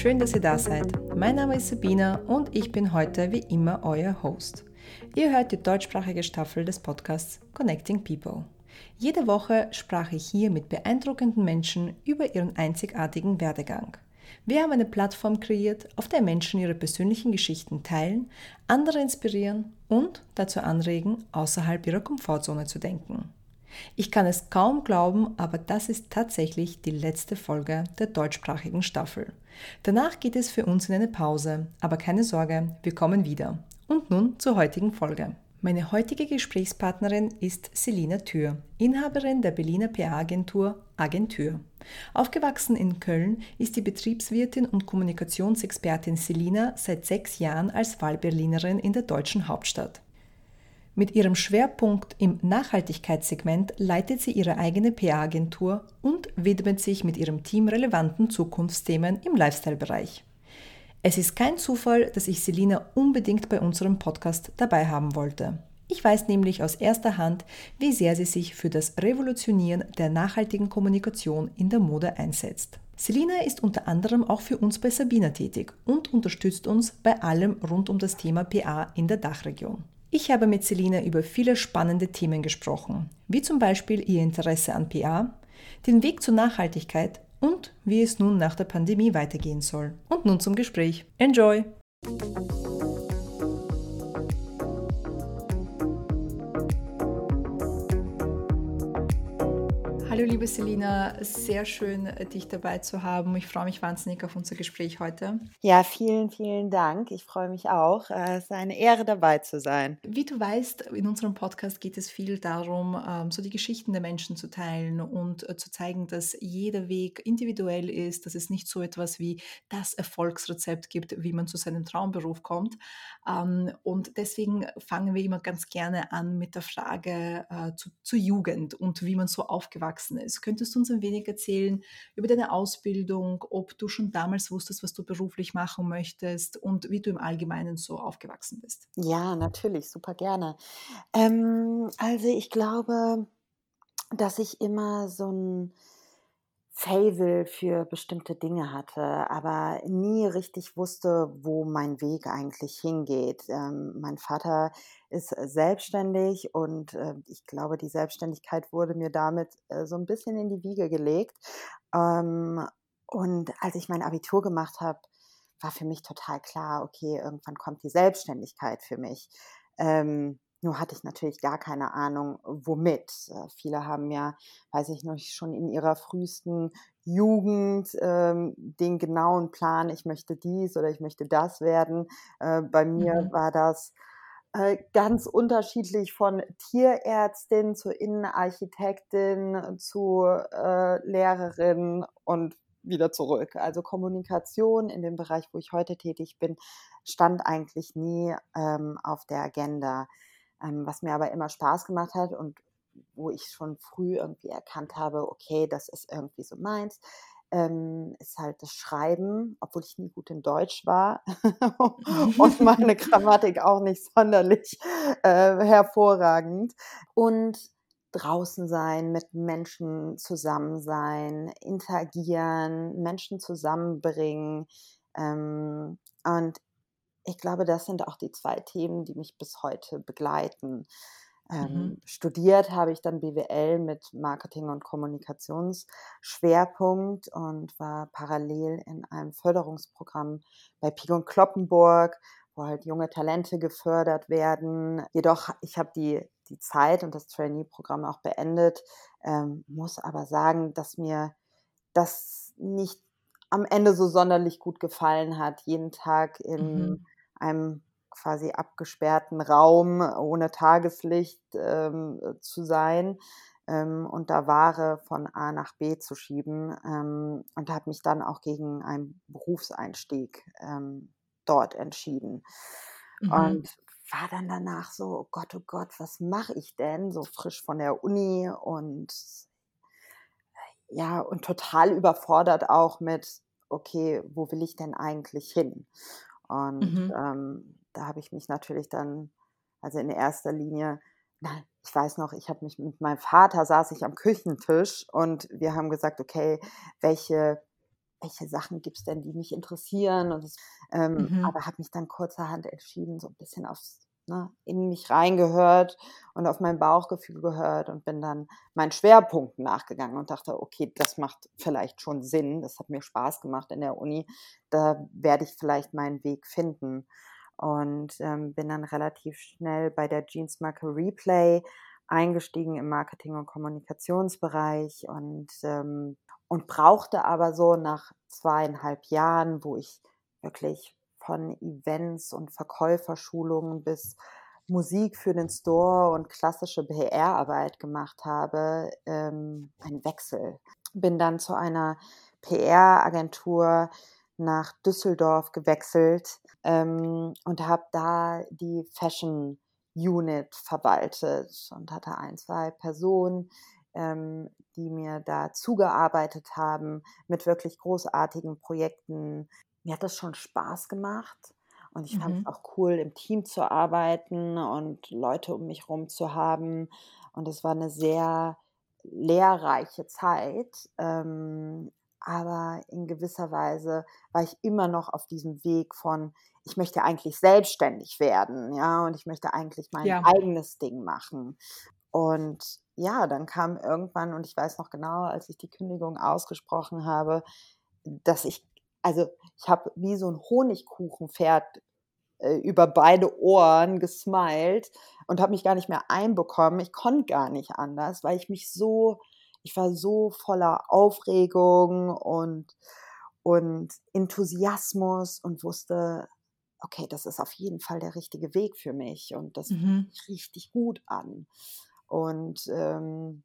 schön, dass ihr da seid. Mein Name ist Sabina und ich bin heute wie immer euer Host. Ihr hört die deutschsprachige Staffel des Podcasts Connecting People. Jede Woche sprach ich hier mit beeindruckenden Menschen über ihren einzigartigen Werdegang. Wir haben eine Plattform kreiert, auf der Menschen ihre persönlichen Geschichten teilen, andere inspirieren und dazu anregen, außerhalb ihrer Komfortzone zu denken. Ich kann es kaum glauben, aber das ist tatsächlich die letzte Folge der deutschsprachigen Staffel. Danach geht es für uns in eine Pause, aber keine Sorge, wir kommen wieder. Und nun zur heutigen Folge. Meine heutige Gesprächspartnerin ist Selina Thür, Inhaberin der Berliner PA-Agentur Agentur. Aufgewachsen in Köln ist die Betriebswirtin und Kommunikationsexpertin Selina seit sechs Jahren als Wahlberlinerin in der deutschen Hauptstadt. Mit ihrem Schwerpunkt im Nachhaltigkeitssegment leitet sie ihre eigene PA-Agentur und widmet sich mit ihrem Team relevanten Zukunftsthemen im Lifestyle-Bereich. Es ist kein Zufall, dass ich Selina unbedingt bei unserem Podcast dabei haben wollte. Ich weiß nämlich aus erster Hand, wie sehr sie sich für das Revolutionieren der nachhaltigen Kommunikation in der Mode einsetzt. Selina ist unter anderem auch für uns bei Sabina tätig und unterstützt uns bei allem rund um das Thema PA in der Dachregion. Ich habe mit Selina über viele spannende Themen gesprochen, wie zum Beispiel ihr Interesse an PA, den Weg zur Nachhaltigkeit und wie es nun nach der Pandemie weitergehen soll. Und nun zum Gespräch. Enjoy! Hallo liebe Selina, sehr schön, äh, dich dabei zu haben. Ich freue mich wahnsinnig auf unser Gespräch heute. Ja, vielen, vielen Dank. Ich freue mich auch. Äh, es ist eine Ehre dabei zu sein. Wie du weißt, in unserem Podcast geht es viel darum, ähm, so die Geschichten der Menschen zu teilen und äh, zu zeigen, dass jeder Weg individuell ist, dass es nicht so etwas wie das Erfolgsrezept gibt, wie man zu seinem Traumberuf kommt. Ähm, und deswegen fangen wir immer ganz gerne an mit der Frage zur Jugend und wie man so aufgewachsen gewachsen ist. Könntest du uns ein wenig erzählen über deine Ausbildung, ob du schon damals wusstest, was du beruflich machen möchtest und wie du im Allgemeinen so aufgewachsen bist? Ja, natürlich, super gerne. Ähm, also ich glaube, dass ich immer so ein Fable für bestimmte Dinge hatte, aber nie richtig wusste, wo mein Weg eigentlich hingeht. Ähm, mein Vater ist selbstständig und äh, ich glaube, die Selbstständigkeit wurde mir damit äh, so ein bisschen in die Wiege gelegt. Ähm, und als ich mein Abitur gemacht habe, war für mich total klar, okay, irgendwann kommt die Selbstständigkeit für mich. Ähm, nur hatte ich natürlich gar keine Ahnung, womit. Äh, viele haben ja, weiß ich noch, schon in ihrer frühesten Jugend ähm, den genauen Plan, ich möchte dies oder ich möchte das werden. Äh, bei mir mhm. war das äh, ganz unterschiedlich von Tierärztin zu Innenarchitektin zu äh, Lehrerin und wieder zurück. Also Kommunikation in dem Bereich, wo ich heute tätig bin, stand eigentlich nie ähm, auf der Agenda. Ähm, was mir aber immer Spaß gemacht hat und wo ich schon früh irgendwie erkannt habe, okay, das ist irgendwie so meins, ähm, ist halt das Schreiben, obwohl ich nie gut in Deutsch war und meine Grammatik auch nicht sonderlich äh, hervorragend. Und draußen sein, mit Menschen zusammen sein, interagieren, Menschen zusammenbringen. Ähm, und ich glaube, das sind auch die zwei Themen, die mich bis heute begleiten. Ähm, mhm. Studiert habe ich dann BWL mit Marketing- und Kommunikationsschwerpunkt und war parallel in einem Förderungsprogramm bei Pigon Kloppenburg, wo halt junge Talente gefördert werden. Jedoch, ich habe die, die Zeit und das Trainee-Programm auch beendet, ähm, muss aber sagen, dass mir das nicht am Ende so sonderlich gut gefallen hat, jeden Tag in mhm. Einem quasi abgesperrten Raum ohne Tageslicht ähm, zu sein ähm, und da Ware von A nach B zu schieben ähm, und habe mich dann auch gegen einen Berufseinstieg ähm, dort entschieden. Mhm. Und war dann danach so, oh Gott, oh Gott, was mache ich denn? So frisch von der Uni und ja, und total überfordert auch mit, okay, wo will ich denn eigentlich hin? Und mhm. ähm, da habe ich mich natürlich dann, also in erster Linie, nein, ich weiß noch, ich habe mich mit meinem Vater saß ich am Küchentisch und wir haben gesagt, okay, welche welche Sachen gibt es denn, die mich interessieren. Und das, ähm, mhm. Aber habe mich dann kurzerhand entschieden, so ein bisschen aufs ne, in mich reingehört und auf mein Bauchgefühl gehört und bin dann meinen Schwerpunkten nachgegangen und dachte, okay, das macht vielleicht schon Sinn, das hat mir Spaß gemacht in der Uni, da werde ich vielleicht meinen Weg finden. Und ähm, bin dann relativ schnell bei der Jeansmarke Replay eingestiegen im Marketing- und Kommunikationsbereich und, ähm, und brauchte aber so nach zweieinhalb Jahren, wo ich wirklich von Events und Verkäuferschulungen bis Musik für den Store und klassische PR-Arbeit gemacht habe, ähm, ein Wechsel. Bin dann zu einer PR-Agentur nach Düsseldorf gewechselt ähm, und habe da die Fashion Unit verwaltet und hatte ein, zwei Personen, ähm, die mir da zugearbeitet haben mit wirklich großartigen Projekten. Mir hat das schon Spaß gemacht und ich mhm. fand es auch cool, im Team zu arbeiten und Leute um mich herum zu haben. Und es war eine sehr lehrreiche Zeit. Ähm, aber in gewisser Weise war ich immer noch auf diesem Weg von, ich möchte eigentlich selbstständig werden, ja, und ich möchte eigentlich mein ja. eigenes Ding machen. Und ja, dann kam irgendwann, und ich weiß noch genau, als ich die Kündigung ausgesprochen habe, dass ich, also ich habe wie so ein Honigkuchenpferd äh, über beide Ohren gesmiled und habe mich gar nicht mehr einbekommen. Ich konnte gar nicht anders, weil ich mich so ich war so voller Aufregung und, und Enthusiasmus und wusste, okay, das ist auf jeden Fall der richtige Weg für mich und das mhm. fühlt sich richtig gut an. Und ähm,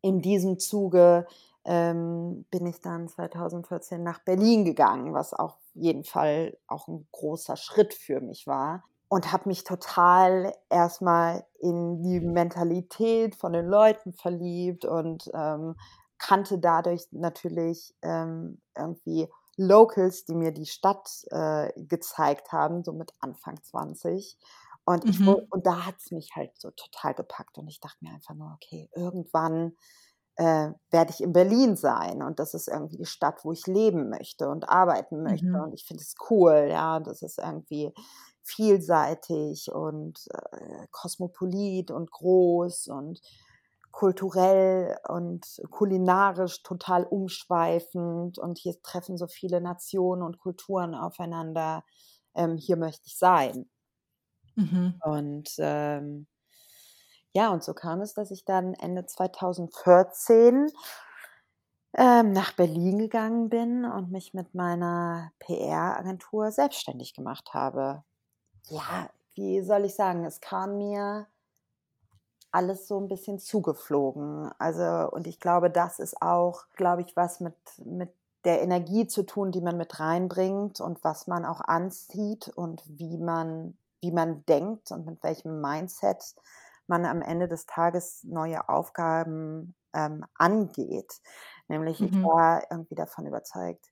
in diesem Zuge ähm, bin ich dann 2014 nach Berlin gegangen, was auf jeden Fall auch ein großer Schritt für mich war und habe mich total erstmal in die Mentalität von den Leuten verliebt und ähm, kannte dadurch natürlich ähm, irgendwie Locals, die mir die Stadt äh, gezeigt haben, so mit Anfang 20. Und, ich, mhm. und da hat es mich halt so total gepackt. Und ich dachte mir einfach nur, okay, irgendwann äh, werde ich in Berlin sein. Und das ist irgendwie die Stadt, wo ich leben möchte und arbeiten möchte. Mhm. Und ich finde es cool, ja. Das ist irgendwie vielseitig und äh, kosmopolit und groß und kulturell und kulinarisch total umschweifend und hier treffen so viele Nationen und Kulturen aufeinander. Ähm, hier möchte ich sein. Mhm. Und ähm, ja, und so kam es, dass ich dann Ende 2014 ähm, nach Berlin gegangen bin und mich mit meiner PR-Agentur selbstständig gemacht habe ja, wie soll ich sagen, es kam mir alles so ein bisschen zugeflogen. Also, und ich glaube, das ist auch, glaube ich, was mit, mit der Energie zu tun, die man mit reinbringt und was man auch anzieht und wie man, wie man denkt und mit welchem Mindset man am Ende des Tages neue Aufgaben ähm, angeht. Nämlich, mhm. ich war irgendwie davon überzeugt,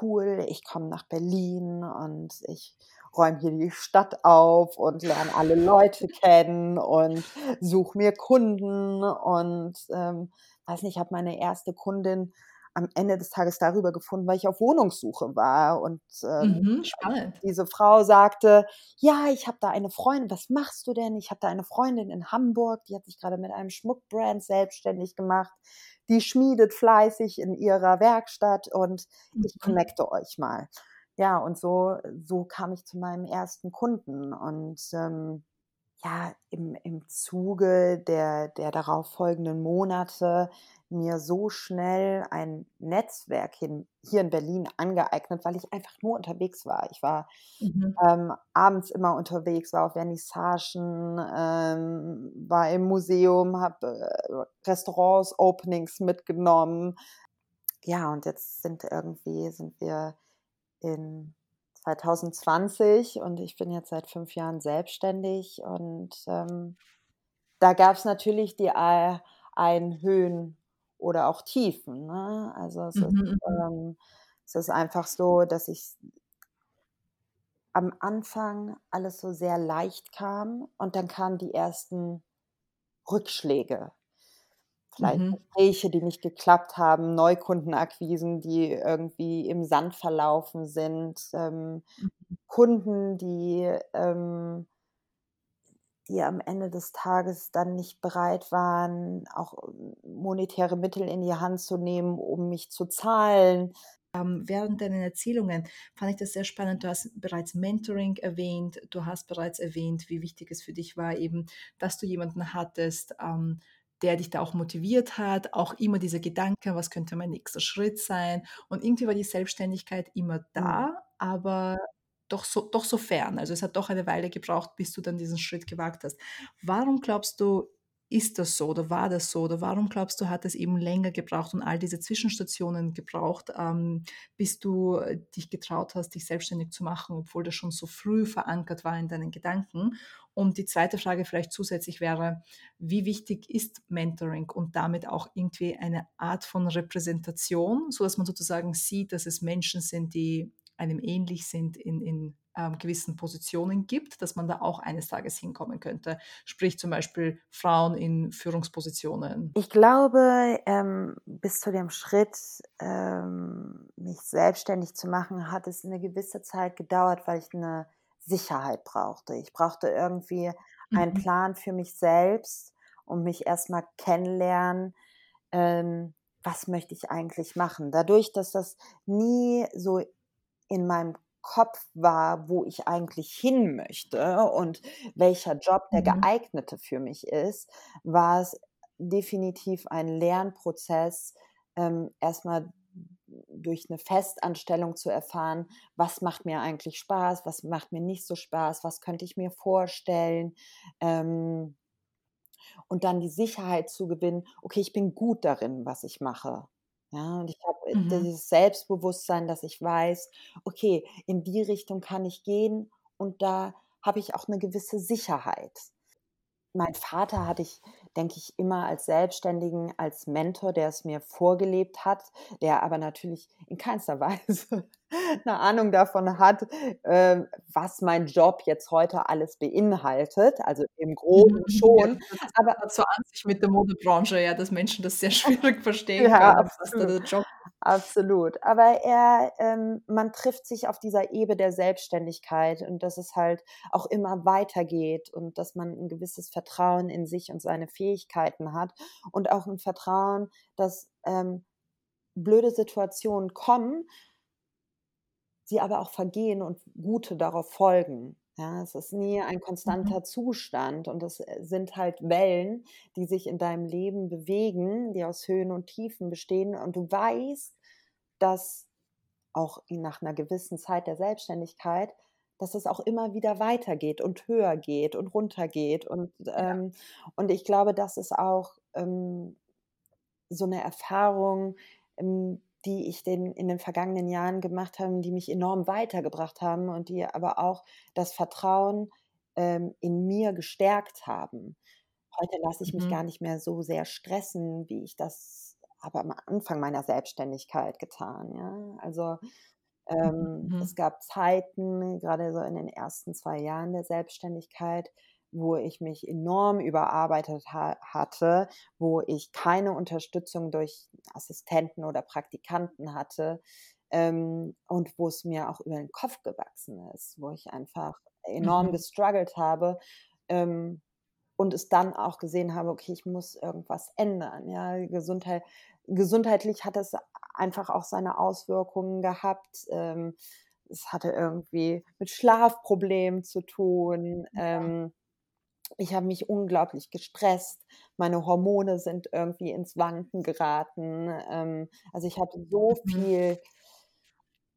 cool, ich komme nach Berlin und ich räume hier die Stadt auf und lerne alle Leute kennen und suche mir Kunden und ähm, weiß nicht, habe meine erste Kundin am Ende des Tages darüber gefunden, weil ich auf Wohnungssuche war. Und ähm, mhm, diese Frau sagte, ja, ich habe da eine Freundin, was machst du denn? Ich habe da eine Freundin in Hamburg, die hat sich gerade mit einem Schmuckbrand selbstständig gemacht. Die schmiedet fleißig in ihrer Werkstatt und ich mhm. connecte euch mal ja, und so, so kam ich zu meinem ersten Kunden. Und ähm, ja, im, im Zuge der, der darauffolgenden Monate mir so schnell ein Netzwerk hin, hier in Berlin angeeignet, weil ich einfach nur unterwegs war. Ich war mhm. ähm, abends immer unterwegs, war auf Vernissagen, ähm, war im Museum, habe äh, Restaurants, Openings mitgenommen. Ja, und jetzt sind irgendwie, sind wir in 2020 und ich bin jetzt seit fünf Jahren selbstständig und ähm, da gab es natürlich die ein Höhen oder auch Tiefen. Ne? Also es, mhm. ist, mhm. ähm, es ist einfach so, dass ich am Anfang alles so sehr leicht kam und dann kamen die ersten Rückschläge vielleicht mhm. Gespräche, die nicht geklappt haben, Neukundenakquisen, die irgendwie im Sand verlaufen sind, ähm, mhm. Kunden, die, ähm, die am Ende des Tages dann nicht bereit waren, auch monetäre Mittel in die Hand zu nehmen, um mich zu zahlen. Ähm, während deinen Erzählungen fand ich das sehr spannend. Du hast bereits Mentoring erwähnt. Du hast bereits erwähnt, wie wichtig es für dich war, eben, dass du jemanden hattest, ähm, der dich da auch motiviert hat. Auch immer dieser Gedanke, was könnte mein nächster Schritt sein? Und irgendwie war die Selbstständigkeit immer da, mhm. aber doch so, doch so fern. Also es hat doch eine Weile gebraucht, bis du dann diesen Schritt gewagt hast. Warum glaubst du, ist das so oder war das so oder warum glaubst du, hat es eben länger gebraucht und all diese Zwischenstationen gebraucht, ähm, bis du äh, dich getraut hast, dich selbstständig zu machen, obwohl das schon so früh verankert war in deinen Gedanken? Und die zweite Frage vielleicht zusätzlich wäre, wie wichtig ist Mentoring und damit auch irgendwie eine Art von Repräsentation, sodass man sozusagen sieht, dass es Menschen sind, die einem ähnlich sind in, in ähm, gewissen Positionen gibt, dass man da auch eines Tages hinkommen könnte. Sprich zum Beispiel Frauen in Führungspositionen. Ich glaube, ähm, bis zu dem Schritt, ähm, mich selbstständig zu machen, hat es eine gewisse Zeit gedauert, weil ich eine Sicherheit brauchte. Ich brauchte irgendwie mhm. einen Plan für mich selbst und mich erstmal kennenlernen. Ähm, was möchte ich eigentlich machen? Dadurch, dass das nie so in meinem Kopf war, wo ich eigentlich hin möchte und welcher Job der mhm. geeignete für mich ist, war es definitiv ein Lernprozess, ähm, erstmal durch eine Festanstellung zu erfahren, was macht mir eigentlich Spaß, was macht mir nicht so Spaß, was könnte ich mir vorstellen. Ähm, und dann die Sicherheit zu gewinnen, okay, ich bin gut darin, was ich mache. Ja, und ich habe äh, mhm. dieses Selbstbewusstsein, dass ich weiß, okay, in die Richtung kann ich gehen und da habe ich auch eine gewisse Sicherheit. Mein Vater hatte ich, denke ich, immer als Selbstständigen, als Mentor, der es mir vorgelebt hat, der aber natürlich in keinster Weise eine Ahnung davon hat, äh, was mein Job jetzt heute alles beinhaltet. Also im Groben schon. Ja, aber so an sich mit der Modebranche, ja, dass Menschen das sehr schwierig verstehen ja, können, was da der Job Absolut. Aber er, ähm, man trifft sich auf dieser Ebene der Selbstständigkeit und dass es halt auch immer weitergeht und dass man ein gewisses Vertrauen in sich und seine Fähigkeiten hat und auch ein Vertrauen, dass ähm, blöde Situationen kommen sie aber auch vergehen und gute darauf folgen. Ja, es ist nie ein konstanter mhm. Zustand und es äh, sind halt Wellen, die sich in deinem Leben bewegen, die aus Höhen und Tiefen bestehen und du weißt, dass auch nach einer gewissen Zeit der Selbstständigkeit, dass es auch immer wieder weitergeht und höher geht und runter geht und ähm, und ich glaube, das ist auch ähm, so eine Erfahrung, ähm, die ich den, in den vergangenen Jahren gemacht habe, die mich enorm weitergebracht haben und die aber auch das Vertrauen ähm, in mir gestärkt haben. Heute lasse ich mich mhm. gar nicht mehr so sehr stressen, wie ich das aber am Anfang meiner Selbstständigkeit getan. Ja? Also ähm, mhm. es gab Zeiten, gerade so in den ersten zwei Jahren der Selbstständigkeit, wo ich mich enorm überarbeitet ha hatte, wo ich keine Unterstützung durch Assistenten oder Praktikanten hatte ähm, und wo es mir auch über den Kopf gewachsen ist, wo ich einfach enorm mhm. gestruggelt habe ähm, und es dann auch gesehen habe, okay, ich muss irgendwas ändern. Ja, Gesundheit, gesundheitlich hat es einfach auch seine Auswirkungen gehabt. Ähm, es hatte irgendwie mit Schlafproblemen zu tun. Ähm, ich habe mich unglaublich gestresst. Meine Hormone sind irgendwie ins Wanken geraten. Ähm, also ich hatte so mhm. viel,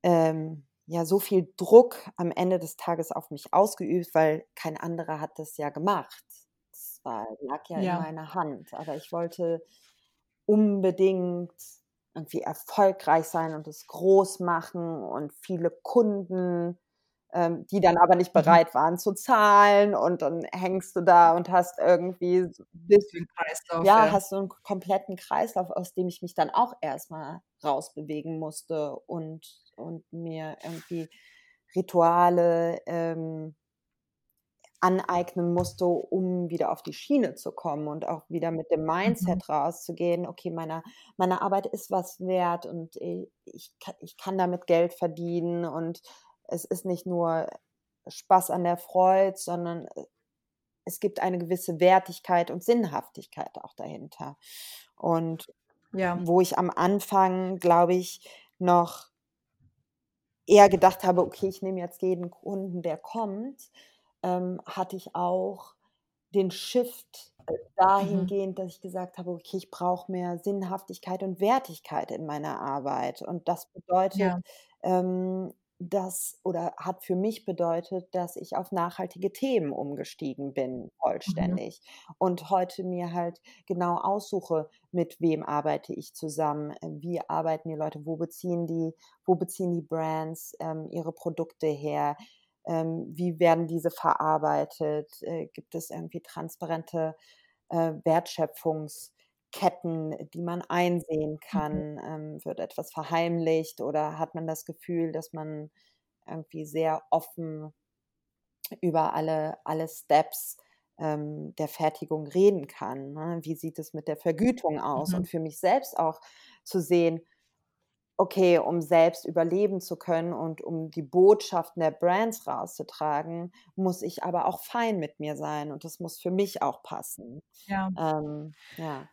ähm, ja, so viel Druck am Ende des Tages auf mich ausgeübt, weil kein anderer hat das ja gemacht. Das war, lag ja, ja. in meiner Hand. Aber ich wollte unbedingt irgendwie erfolgreich sein und es groß machen und viele Kunden die dann aber nicht mhm. bereit waren zu zahlen und dann hängst du da und hast irgendwie bisschen Kreislauf, ja, ja, hast du einen kompletten Kreislauf, aus dem ich mich dann auch erstmal rausbewegen musste und, und mir irgendwie Rituale ähm, aneignen musste, um wieder auf die Schiene zu kommen und auch wieder mit dem Mhm. Mindset rauszugehen: „Okay, meine meine Arbeit ist was wert und i ich ich kann damit Geld verdienen und es ist nicht nur Spaß an der Freude, sondern, äh, es gibt eine gewisse Wertigkeit und Sinnhaftigkeit auch dahinter.“ Und Ja. wo ich am Anfang, glaube ich, noch eher gedacht habe: „Okay, ich nehme jetzt jeden Kunden, der kommt“, ähm, hatte ich auch den Shift, Mhm. dahingehend, dass ich gesagt habe: „Okay, ich brauche mehr Sinnhaftigkeit und Wertigkeit in meiner Arbeit.“ Und das bedeutet, Ja. ähm, dass oder hat für mich bedeutet, dass ich auf nachhaltige Themen umgestiegen bin Mhm. vollständig und heute mir halt genau aussuche, mit wem arbeite ich zusammen, äh, wie arbeiten die Leute, wo beziehen die wo beziehen die Brands, ähm, ihre Produkte her, ähm, wie werden diese verarbeitet, äh, gibt es irgendwie transparente, äh, Wertschöpfungsketten, die man einsehen Mhm. kann? Ähm, wird etwas verheimlicht oder hat man das Gefühl, dass man irgendwie sehr offen über alle alle Steps, ähm, der Fertigung reden kann, ne? Wie sieht es mit der Vergütung aus? Mhm. Und für mich selbst auch zu sehen: Okay, um selbst überleben zu können und um die Botschaften der Brands rauszutragen, muss ich aber auch fein mit mir sein und das muss für mich auch passen. Ja. Ähm, ja.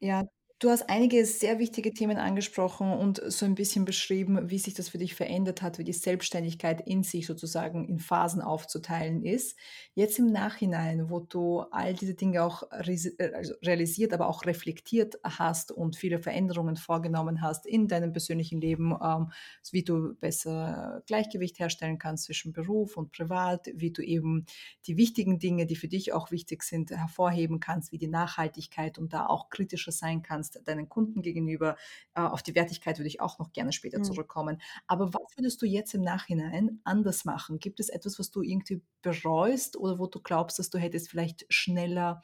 Ja, du hast einige sehr wichtige Themen angesprochen und so ein bisschen beschrieben, wie sich das für dich verändert hat, wie die Selbstständigkeit in sich sozusagen in Phasen aufzuteilen ist. Jetzt im Nachhinein, wo du all diese Dinge auch äh, also realisiert, aber auch reflektiert hast und viele Veränderungen vorgenommen hast in deinem persönlichen Leben, ähm, wie du besser Gleichgewicht herstellen kannst zwischen Beruf und Privat, wie du eben die wichtigen Dinge, die für dich auch wichtig sind, hervorheben kannst, wie die Nachhaltigkeit und da auch kritischer sein kannst deinen Kunden gegenüber. Äh, auf die Wertigkeit würde ich auch noch gerne später Mhm. zurückkommen. Aber was würdest du jetzt im Nachhinein anders machen? Gibt es etwas, was du irgendwie bereust oder wo du glaubst, dass du hättest vielleicht schneller,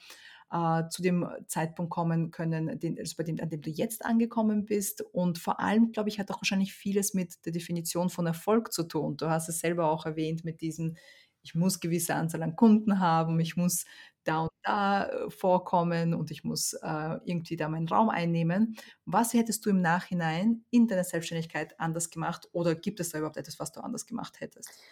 äh, zu dem Zeitpunkt kommen können, den also bei dem an dem du jetzt angekommen bist? Und vor allem, glaube ich, hat auch wahrscheinlich vieles mit der Definition von Erfolg zu tun. Du hast es selber auch erwähnt mit diesem: „Ich muss gewisse Anzahl an Kunden haben, ich muss da und da, äh, vorkommen und ich muss, äh, irgendwie da meinen Raum einnehmen.“ Was hättest du im Nachhinein in deiner Selbstständigkeit anders gemacht oder gibt es da überhaupt etwas, was du anders gemacht hättest?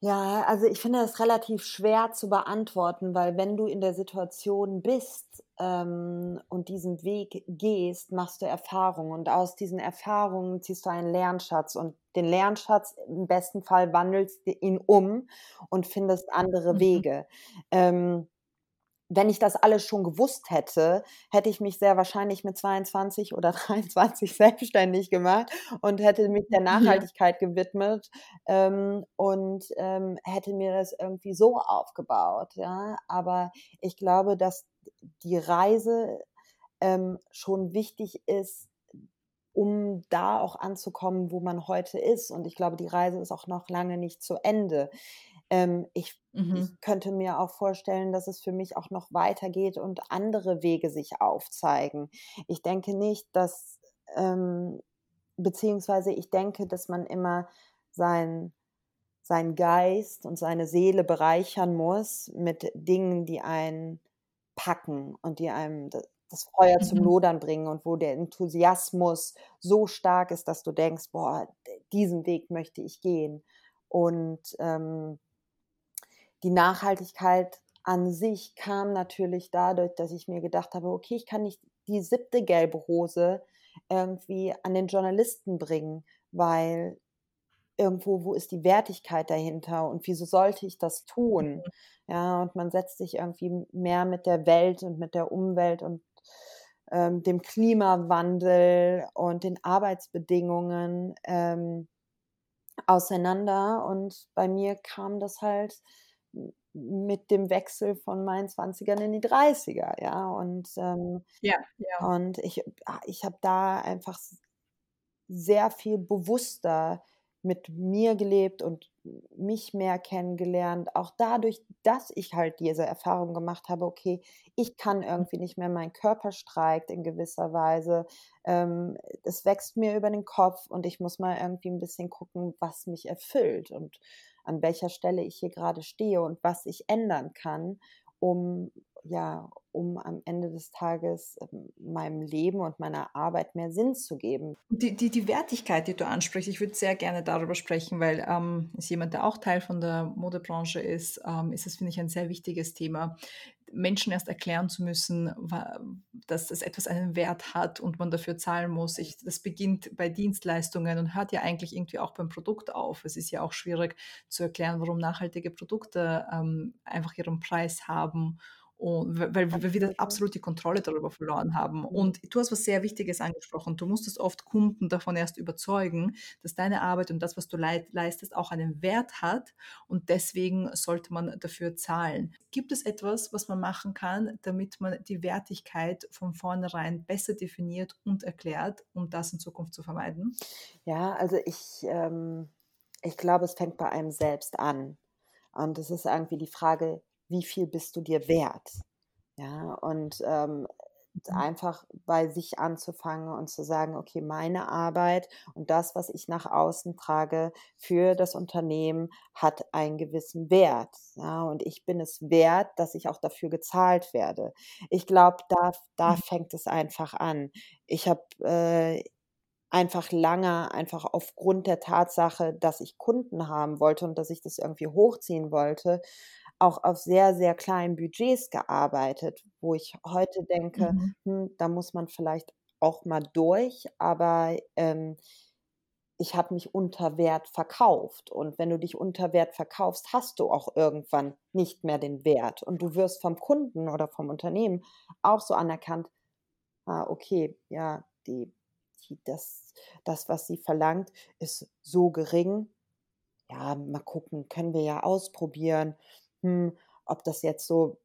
Ja, also ich finde das relativ schwer zu beantworten, weil wenn du in der Situation bist, ähm, und diesen Weg gehst, machst du Erfahrungen und aus diesen Erfahrungen ziehst du einen Lernschatz und den Lernschatz im besten Fall wandelst du ihn um und findest andere Mhm. Wege. Ähm, wenn ich das alles schon gewusst hätte, hätte ich mich sehr wahrscheinlich mit 22 oder 23 selbstständig gemacht und hätte mich der. Nachhaltigkeit gewidmet, ähm, und, ähm, hätte mir das irgendwie so aufgebaut, ja? Aber ich glaube, dass die Reise, ähm, schon wichtig ist, um da auch anzukommen, wo man heute ist. Und ich glaube, die Reise ist auch noch lange nicht zu Ende. Ähm, ich ich Mhm. könnte mir auch vorstellen, dass es für mich auch noch weitergeht und andere Wege sich aufzeigen. Ich denke nicht, dass, ähm beziehungsweise ich denke, dass man immer sein seinen Geist und seine Seele bereichern muss mit Dingen, die einen packen und die einem das Feuer zum Mhm. Lodern bringen und wo der Enthusiasmus so stark ist, dass du denkst: „Boah, diesen Weg möchte ich gehen.“ Und, ähm die Nachhaltigkeit an sich kam natürlich dadurch, dass ich mir gedacht habe: „Okay, ich kann nicht die 7. gelbe Hose irgendwie an den Journalisten bringen, weil irgendwo wo ist die Wertigkeit dahinter und wieso sollte ich das tun?“ Mhm. Ja, und man setzt sich irgendwie mehr mit der Welt und mit der Umwelt und, ähm, dem Klimawandel und den Arbeitsbedingungen, ähm, auseinander. Und bei mir kam das halt mit dem Wechsel von meinen 20ern in die 30er, ja? Und, ähm Ja, ja. und ich a ich habe da einfach sehr viel bewusster mit mir gelebt und mich mehr kennengelernt, auch dadurch, dass ich halt diese Erfahrung gemacht habe: „Okay, ich kann irgendwie nicht mehr mein Körper streikt in gewisser Weise. Ähm, es wächst mir über den Kopf und ich muss mal irgendwie 'n bisschen gucken, was mich erfüllt.“ Und an welcher Stelle ich hier gerade stehe und was ich ändern kann, um ja, um am Ende des Tages ähm, meinem Leben und meiner Arbeit mehr Sinn zu geben. Die, die, die Wertigkeit, die du ansprichst, ich würde sehr gerne darüber sprechen, weil ähm, als jemand, der auch Teil von der Modebranche ist, ähm, ist es, finde ich, ein sehr wichtiges Thema. Menschen erst erklären zu müssen, dass es etwas einen Wert hat und man dafür zahlen muss. Ich, das beginnt bei Dienstleistungen und hört ja eigentlich irgendwie auch beim Produkt auf. Es ist ja auch schwierig zu erklären, warum nachhaltige Produkte ähm, einfach ihren Preis haben und weil, weil wir absolut die Kontrolle darüber verloren haben. Mhm. Und du hast was sehr Wichtiges angesprochen. Du musstest oft Kunden davon erst überzeugen, dass deine Arbeit und das, was du leistest, auch einen Wert hat. Und deswegen sollte man dafür zahlen. Gibt es etwas, was man machen kann, damit man die Wertigkeit von vornherein besser definiert und erklärt, um das in Zukunft zu vermeiden? Ja, also ich, ähm, ich glaube, es fängt bei einem selbst an. Und es ist irgendwie die Frage, wie viel bist du dir wert? Ja, und ähm, mhm. einfach bei sich anzufangen und zu sagen, okay, meine Arbeit und das, was ich nach außen trage für das Unternehmen, hat einen gewissen Wert. Ja, und ich bin es wert, dass ich auch dafür gezahlt werde. Ich glaube, da, da mhm. fängt es einfach an. Ich habe äh, einfach lange, einfach aufgrund der Tatsache, dass ich Kunden haben wollte und dass ich das irgendwie hochziehen wollte, auch auf sehr, sehr kleinen Budgets gearbeitet, wo ich heute denke, mhm. hm, da muss man vielleicht auch mal durch, aber ähm, ich habe mich unter Wert verkauft. Und wenn du dich unter Wert verkaufst, hast du auch irgendwann nicht mehr den Wert. Und du wirst vom Kunden oder vom Unternehmen auch so anerkannt, ah, okay, ja, die, die, das, das, was sie verlangt, ist so gering. Ja, mal gucken, können wir ja ausprobieren hm, ob das jetzt so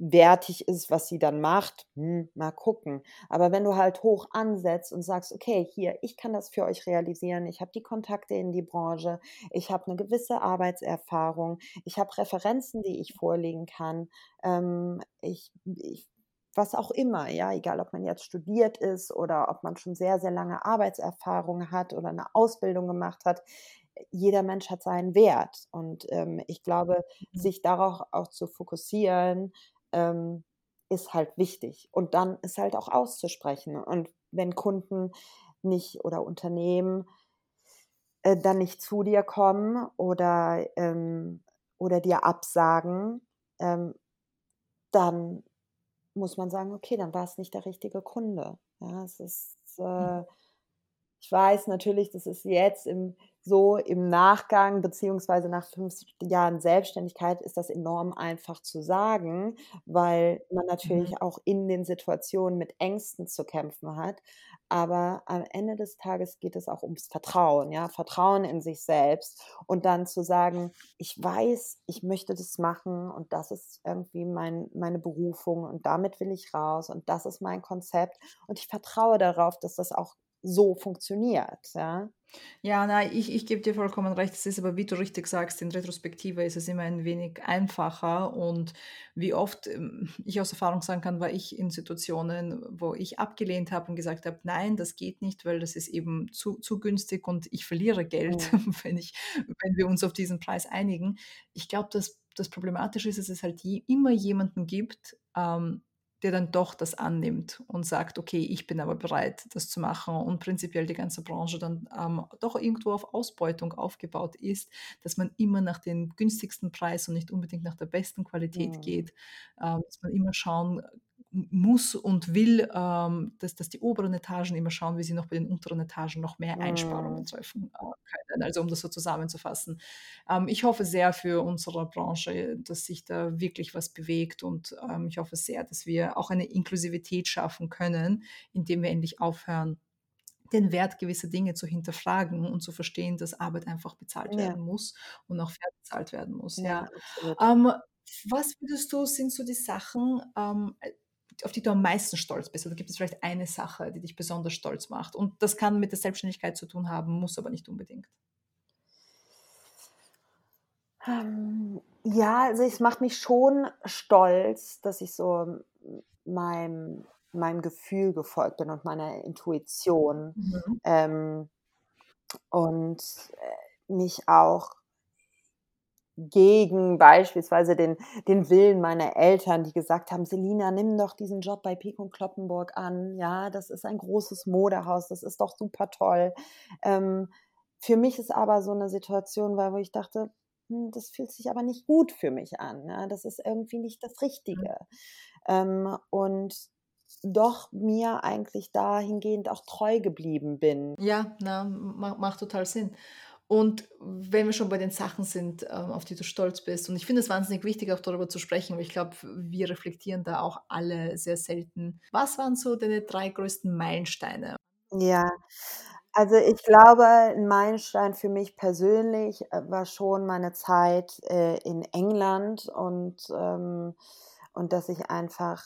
wertig ist, was sie dann macht, hm, mal gucken. Aber wenn du halt hoch ansetzt und sagst, okay, hier, ich kann das für euch realisieren, ich habe die Kontakte in die Branche, ich habe eine gewisse Arbeitserfahrung, ich habe Referenzen, die ich vorlegen kann, ähm, ich, ich was auch immer, ja, egal ob man jetzt studiert ist oder ob man schon sehr, sehr lange Arbeitserfahrung hat oder eine Ausbildung gemacht hat jeder Mensch hat seinen Wert. Und ähm, ich glaube, mhm. sich darauf auch zu fokussieren, ähm, ist halt wichtig. Und dann ist halt auch auszusprechen. Und wenn Kunden nicht oder Unternehmen äh, dann nicht zu dir kommen oder, ähm, oder dir absagen, ähm, dann muss man sagen, okay, dann war es nicht der richtige Kunde. Ja, es ist, äh, mhm. Ich weiß natürlich, das ist jetzt im so im Nachgang, beziehungsweise nach fünf Jahren Selbstständigkeit, ist das enorm einfach zu sagen, weil man natürlich mhm. auch in den Situationen mit Ängsten zu kämpfen hat. Aber am Ende des Tages geht es auch ums Vertrauen, ja, Vertrauen in sich selbst und dann zu sagen, ich weiß, ich möchte das machen und das ist irgendwie mein, meine Berufung und damit will ich raus und das ist mein Konzept und ich vertraue darauf, dass das auch so funktioniert, ja. Ja, nein, ich, ich gebe dir vollkommen recht. Es ist aber, wie du richtig sagst, in Retrospektive ist es immer ein wenig einfacher. Und wie oft ähm, ich aus Erfahrung sagen kann, war ich in Situationen, wo ich abgelehnt habe und gesagt habe, nein, das geht nicht, weil das ist eben zu, zu günstig und ich verliere Geld, mhm. wenn, ich, wenn wir uns auf diesen Preis einigen. Ich glaube, dass das Problematische ist, dass es halt je, immer jemanden gibt, ähm, der dann doch das annimmt und sagt, okay, ich bin aber bereit, das zu machen und prinzipiell die ganze Branche dann ähm, doch irgendwo auf Ausbeutung aufgebaut ist, dass man immer nach dem günstigsten Preis und nicht unbedingt nach der besten Qualität mhm. geht, ähm, dass man immer schauen muss und will, ähm, dass, dass die oberen Etagen immer schauen, wie sie noch bei den unteren Etagen noch mehr Einsparungen mhm. treffen äh, können. Also um das so zusammenzufassen. Ähm, ich hoffe sehr für unsere Branche, dass sich da wirklich was bewegt und ähm, ich hoffe sehr, dass wir auch eine Inklusivität schaffen können, indem wir endlich aufhören, den Wert gewisser Dinge zu hinterfragen und zu verstehen, dass Arbeit einfach bezahlt ja. werden muss und auch fair bezahlt werden muss. Ja, ja. Ähm, was würdest du, sind so die Sachen, ähm, auf die du am meisten stolz bist? Oder gibt es vielleicht eine Sache, die dich besonders stolz macht? Und das kann mit der Selbstständigkeit zu tun haben, muss aber nicht unbedingt. Ähm, ja, also es macht mich schon stolz, dass ich so meinem, meinem Gefühl gefolgt bin und meiner Intuition. Mhm. Ähm, und äh, mich auch gegen beispielsweise den, den Willen meiner Eltern, die gesagt haben, Selina, nimm doch diesen Job bei Pik und Kloppenburg an. Ja, das ist ein großes Modehaus, das ist doch super toll. Ähm, für mich ist aber so eine Situation, weil wo ich dachte, hm, das fühlt sich aber nicht gut für mich an. Ja? Das ist irgendwie nicht das Richtige. Ähm, und doch mir eigentlich dahingehend auch treu geblieben bin. Ja, na, macht, macht total Sinn. Und wenn wir schon bei den Sachen sind, ähm, auf die du stolz bist, und ich finde es wahnsinnig wichtig, auch darüber zu sprechen, weil ich glaube, wir reflektieren da auch alle sehr selten. Was waren so deine drei größten Meilensteine? Ja, also ich glaube, ein Meilenstein für mich persönlich äh, war schon meine Zeit äh, in England und, ähm, und dass ich einfach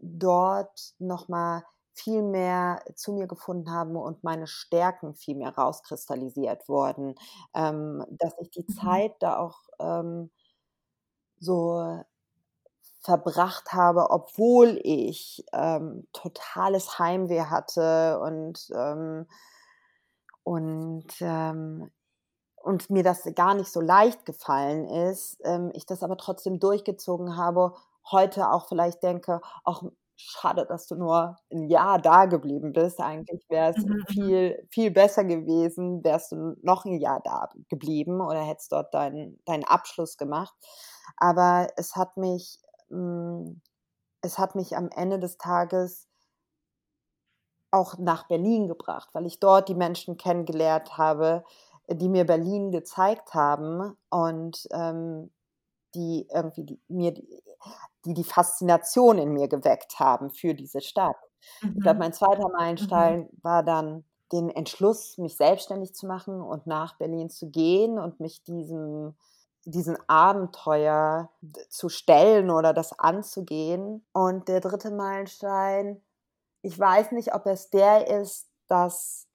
dort nochmal viel mehr zu mir gefunden haben und meine Stärken viel mehr rauskristallisiert wurden. Ähm, dass ich die mhm. Zeit da auch ähm, so verbracht habe, obwohl ich ähm, totales Heimweh hatte und, ähm, und, ähm, und mir das gar nicht so leicht gefallen ist, ähm, ich das aber trotzdem durchgezogen habe, heute auch vielleicht denke, auch schade, dass du nur ein Jahr da geblieben bist. Eigentlich wäre es mhm, mhm. viel, viel besser gewesen, wärst du noch ein Jahr da geblieben oder hättest dort deinen, deinen Abschluss gemacht. Aber es hat mich, hm, es hat mich am Ende des Tages auch nach Berlin gebracht, weil ich dort die Menschen kennengelernt habe, die mir Berlin gezeigt haben und ähm, die irgendwie die, mir die die Faszination in mir geweckt haben für diese Stadt. Mhm. Ich glaube, mein zweiter Meilenstein mhm. war dann den Entschluss, mich selbstständig zu machen und nach Berlin zu gehen und mich diesem diesen Abenteuer zu stellen oder das anzugehen. Und der dritte Meilenstein, ich weiß nicht, ob es der ist, dass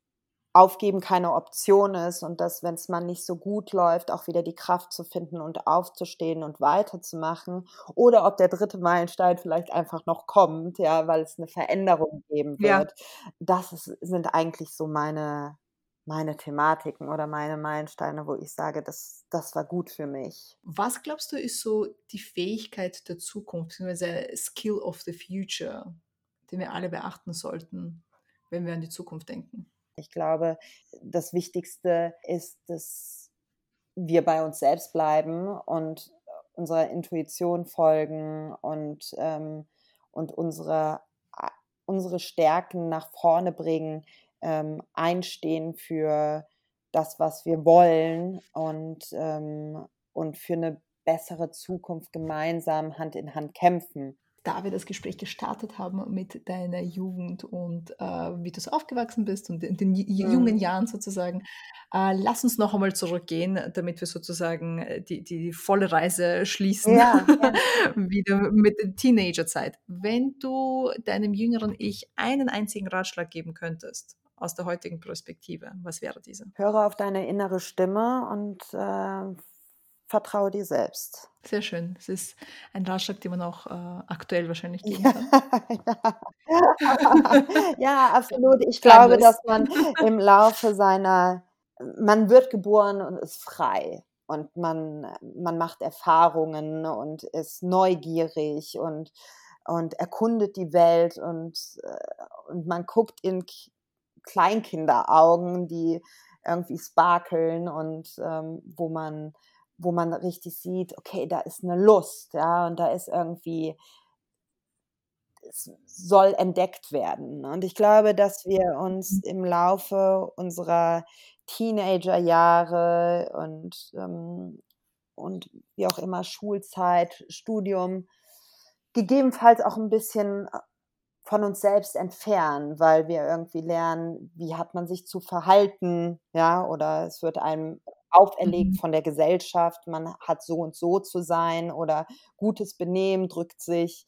Aufgeben keine Option ist und dass, wenn es mal nicht so gut läuft, auch wieder die Kraft zu finden und aufzustehen und weiterzumachen. Oder ob der dritte Meilenstein vielleicht einfach noch kommt, ja, weil es eine Veränderung geben wird. Ja. Das ist, sind eigentlich so meine, meine Thematiken oder meine Meilensteine, wo ich sage, das, das war gut für mich. Was glaubst du, ist so die Fähigkeit der Zukunft, beziehungsweise Skill of the Future, den wir alle beachten sollten, wenn wir an die Zukunft denken? Ich glaube, das Wichtigste ist, dass wir bei uns selbst bleiben und unserer Intuition folgen und, ähm, und unsere, unsere Stärken nach vorne bringen, ähm, einstehen für das, was wir wollen und, ähm, und für eine bessere Zukunft gemeinsam Hand in Hand kämpfen da wir das Gespräch gestartet haben mit deiner Jugend und äh, wie du so aufgewachsen bist und in den mhm. jungen Jahren sozusagen, äh, lass uns noch einmal zurückgehen, damit wir sozusagen äh, die, die volle Reise schließen, ja, ja. wieder mit der Teenagerzeit. Wenn du deinem jüngeren Ich einen einzigen Ratschlag geben könntest, aus der heutigen Perspektive, was wäre dieser? Höre auf deine innere Stimme und äh, vertraue dir selbst. Sehr schön. Es ist ein Ratschlag, den man auch äh, aktuell wahrscheinlich geben kann. ja, ja, absolut. Ich glaube, dass man im Laufe seiner, man wird geboren und ist frei und man, man macht Erfahrungen und ist neugierig und, und erkundet die Welt und, äh, und man guckt in Kleinkinderaugen, die irgendwie sparkeln und ähm, wo man wo man richtig sieht, okay, da ist eine Lust, ja, und da ist irgendwie, es soll entdeckt werden. Und ich glaube, dass wir uns mhm. im Laufe unserer Teenagerjahre und, ähm, und wie auch immer Schulzeit, Studium, gegebenenfalls auch ein bisschen äh, von uns selbst entfernen, weil wir irgendwie lernen, wie hat man sich zu verhalten, ja, oder es wird einem auferlegt mhm. von der Gesellschaft, man hat so und so zu sein oder gutes Benehmen drückt sich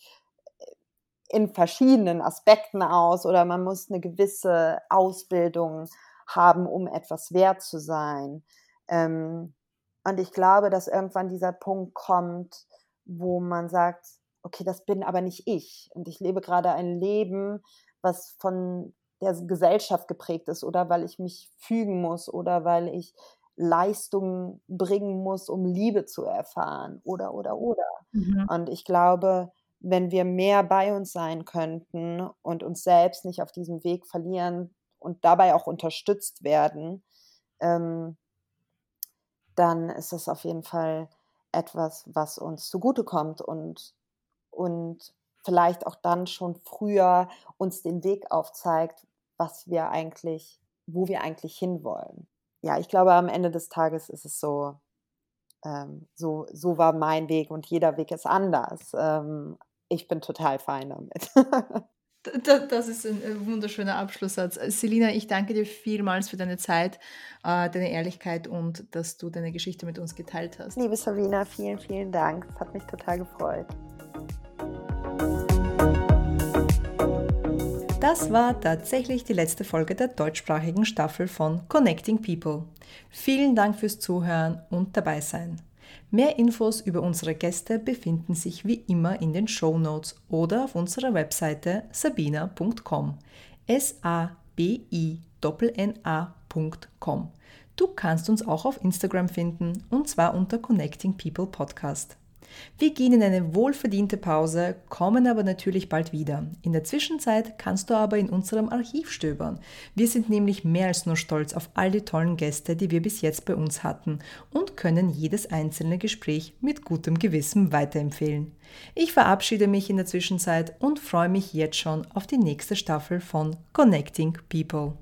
äh, in verschiedenen Aspekten aus oder man muss eine gewisse Ausbildung haben, um etwas wert zu sein. Ähm, und ich glaube, dass irgendwann dieser Punkt kommt, wo man sagt, okay, das bin aber nicht ich. Und ich lebe gerade ein Leben, was von der Gesellschaft geprägt ist oder weil ich mich fügen muss oder weil ich Leistung bringen muss, um Liebe zu erfahren oder, oder, oder. Mhm. Und ich glaube, wenn wir mehr bei uns sein könnten und uns selbst nicht auf diesem Weg verlieren und dabei auch unterstützt werden, ähm, dann ist das auf jeden Fall etwas, was uns zugutekommt und, und vielleicht auch dann schon früher uns den Weg aufzeigt, was wir eigentlich, wo wir eigentlich hinwollen. Ja, ich glaube, am Ende des Tages ist es so, ähm, so, so war mein Weg und jeder Weg ist anders. Ähm, ich bin total fein damit. Das ist ein wunderschöner Abschlusssatz. Selina, ich danke dir vielmals für deine Zeit, äh, deine Ehrlichkeit und dass du deine Geschichte mit uns geteilt hast. Liebe Sabina, vielen, vielen Dank. Es hat mich total gefreut. Das war tatsächlich die letzte Folge der deutschsprachigen Staffel von Connecting People. Vielen Dank fürs Zuhören und dabei sein. Mehr Infos über unsere Gäste befinden sich wie immer in den Show Notes oder auf unserer Webseite sabina.com. S-A-B-I-N-A.com. Du kannst uns auch auf Instagram finden und zwar unter Connecting People Podcast. Wir gehen in eine wohlverdiente Pause, kommen aber natürlich bald wieder. In der Zwischenzeit kannst du aber in unserem Archiv stöbern. Wir sind nämlich mehr als nur stolz auf all die tollen Gäste, die wir bis jetzt bei uns hatten und können jedes einzelne Gespräch mit gutem Gewissen weiterempfehlen. Ich verabschiede mich in der Zwischenzeit und freue mich jetzt schon auf die nächste Staffel von Connecting People.